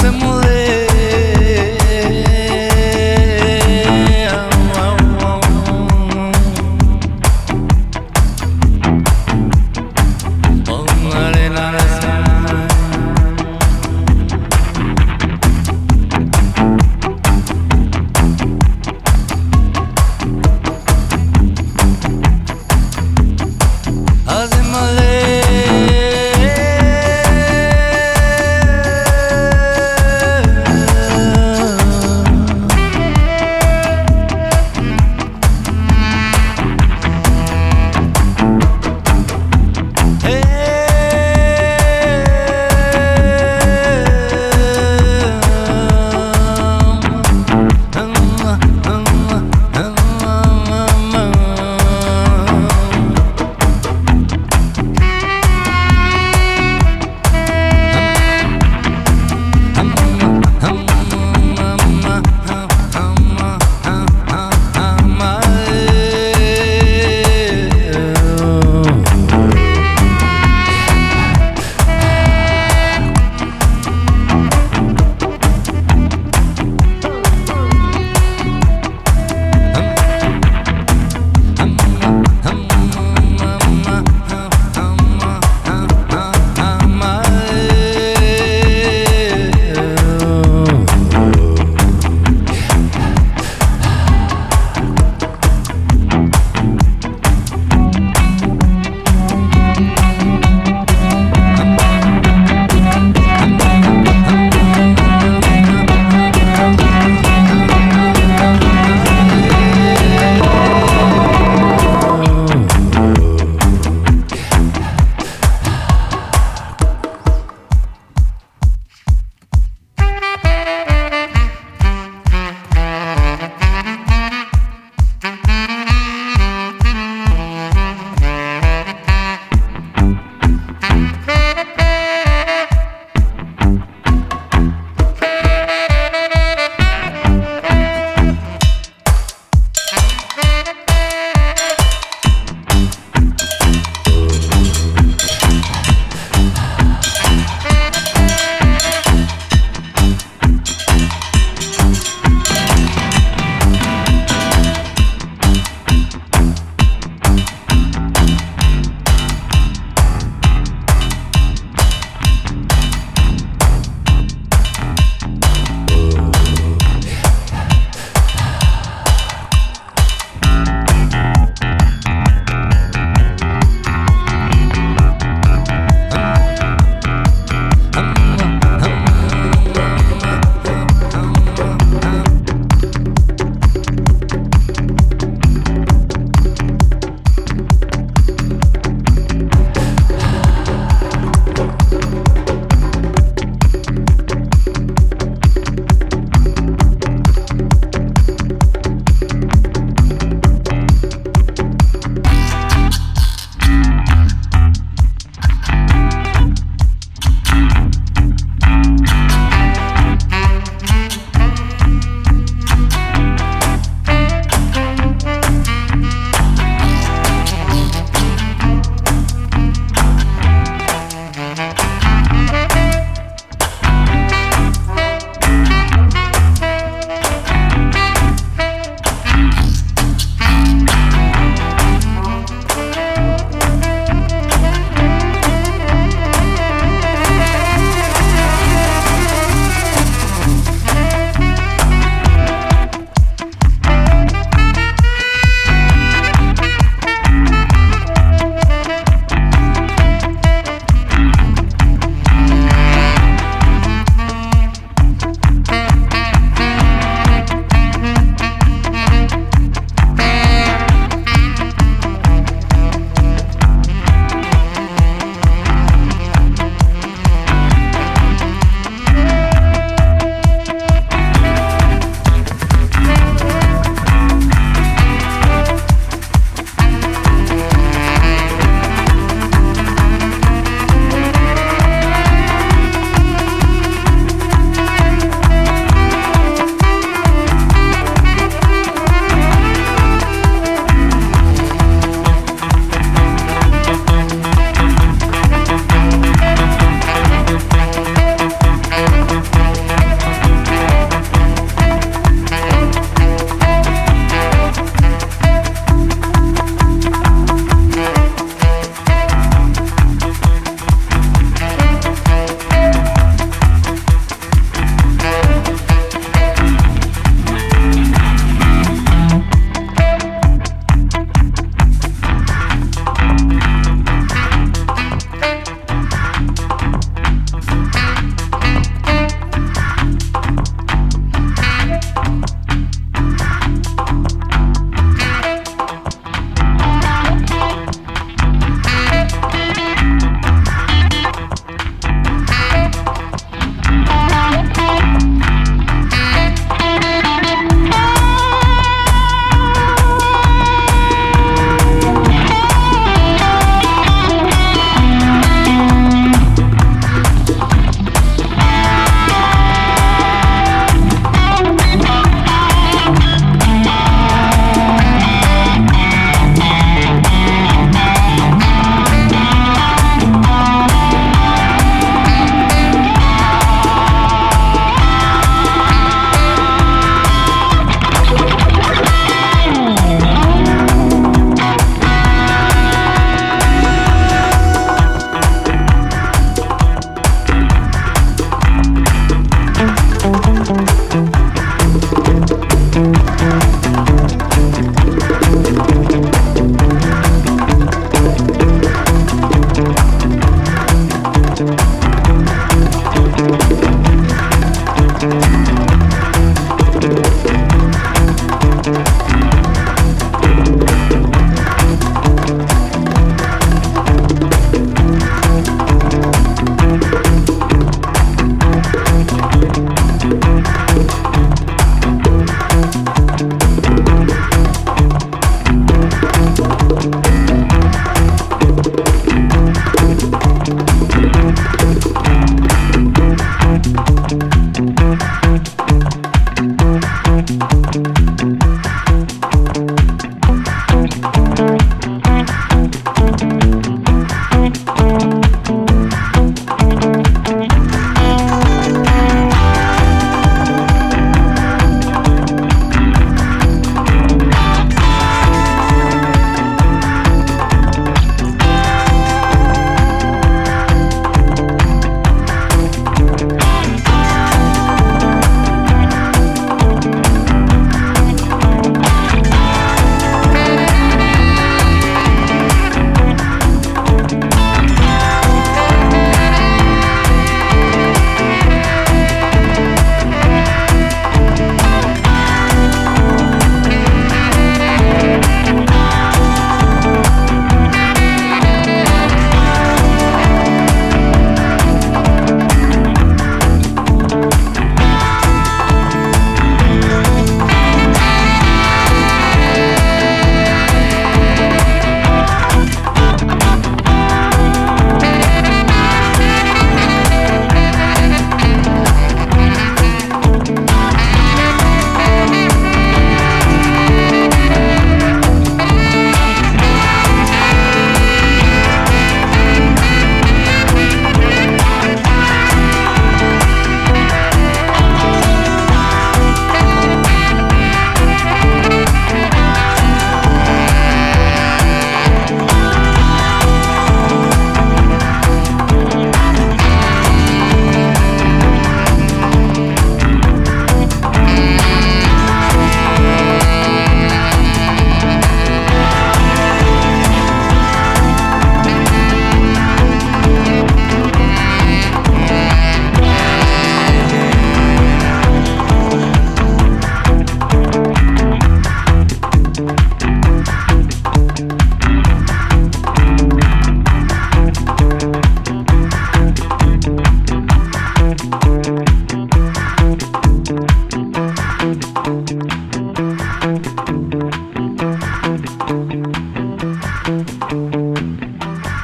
me mudé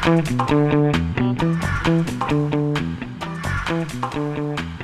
Thank you.